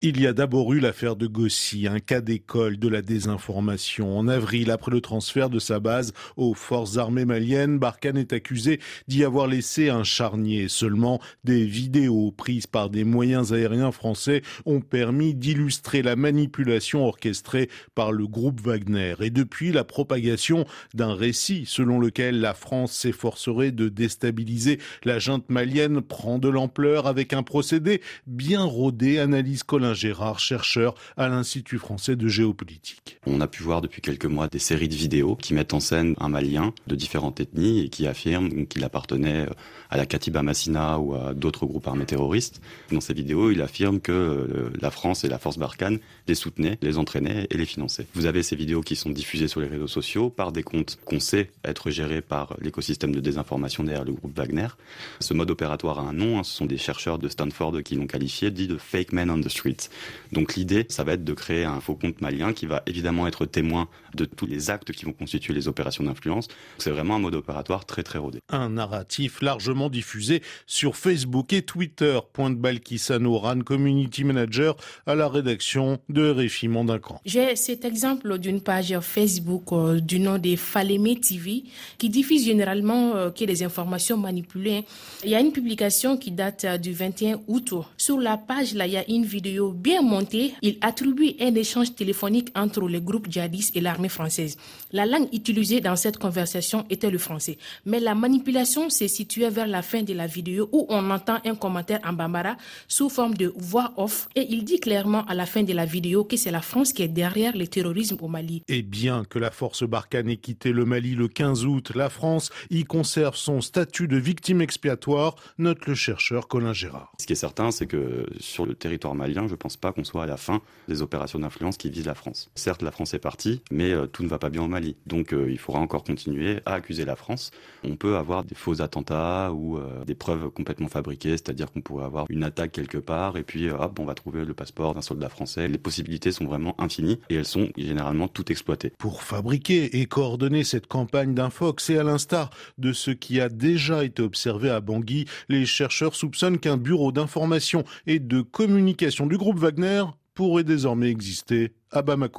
Il y a d'abord eu l'affaire de Gossi, un cas d'école de la désinformation. En avril, après le transfert de sa base aux forces armées maliennes, Barkhane est accusé d'y avoir laissé un charnier. Seulement, des vidéos prises par des moyens aériens français ont permis d'illustrer la manipulation orchestrée par le groupe Wagner. Et depuis, la propagation d'un récit selon lequel la France s'efforcerait de déstabiliser la junte malienne prend de l'ampleur avec un procédé bien rodé, analyse Colin Gérard, chercheur à l'Institut français de géopolitique. On a pu voir depuis quelques mois des séries de vidéos qui mettent en scène un Malien de différentes ethnies et qui affirment qu'il appartenait à la Katiba Massina ou à d'autres groupes armés terroristes. Dans ces vidéos, il affirme que euh, la France et la force Barkhane les soutenaient, les entraînaient et les finançaient. Vous avez ces vidéos qui sont diffusées sur les réseaux sociaux par des comptes qu'on sait être gérés par l'écosystème de désinformation derrière le groupe Wagner. Ce mode opératoire a un nom, hein. ce sont des chercheurs de Stanford qui l'ont qualifié, dit de fake men on the street. Donc l'idée, ça va être de créer un faux compte malien qui va évidemment être témoin de tous les actes qui vont constituer les opérations d'influence. C'est vraiment un mode opératoire très très rodé. Un narratif largement diffusé sur Facebook et Twitter. Pointe Balkissano, RAN Community Manager à la rédaction de RFI Mandincan. J'ai cet exemple d'une page Facebook euh, du nom de Falemé TV qui diffuse généralement euh, que des informations manipulées. Il y a une publication qui date euh, du 21 août. Sur la page, là, il y a une vidéo bien monté, il attribue un échange téléphonique entre le groupe djihadiste et l'armée française. La langue utilisée dans cette conversation était le français. Mais la manipulation s'est située vers la fin de la vidéo où on entend un commentaire en bambara sous forme de voix off et il dit clairement à la fin de la vidéo que c'est la France qui est derrière le terrorisme au Mali. Et bien que la force Barkhane ait quitté le Mali le 15 août, la France y conserve son statut de victime expiatoire, note le chercheur Colin Gérard. Ce qui est certain, c'est que sur le territoire malien, je pense pas qu'on soit à la fin des opérations d'influence qui visent la France. Certes, la France est partie, mais euh, tout ne va pas bien au Mali. Donc euh, il faudra encore continuer à accuser la France. On peut avoir des faux attentats ou euh, des preuves complètement fabriquées, c'est-à-dire qu'on pourrait avoir une attaque quelque part et puis hop, on va trouver le passeport d'un soldat français. Les possibilités sont vraiment infinies et elles sont généralement toutes exploitées. Pour fabriquer et coordonner cette campagne d'infox et à l'instar de ce qui a déjà été observé à Bangui, les chercheurs soupçonnent qu'un bureau d'information et de communication du groupe Wagner pourrait désormais exister à Bamako.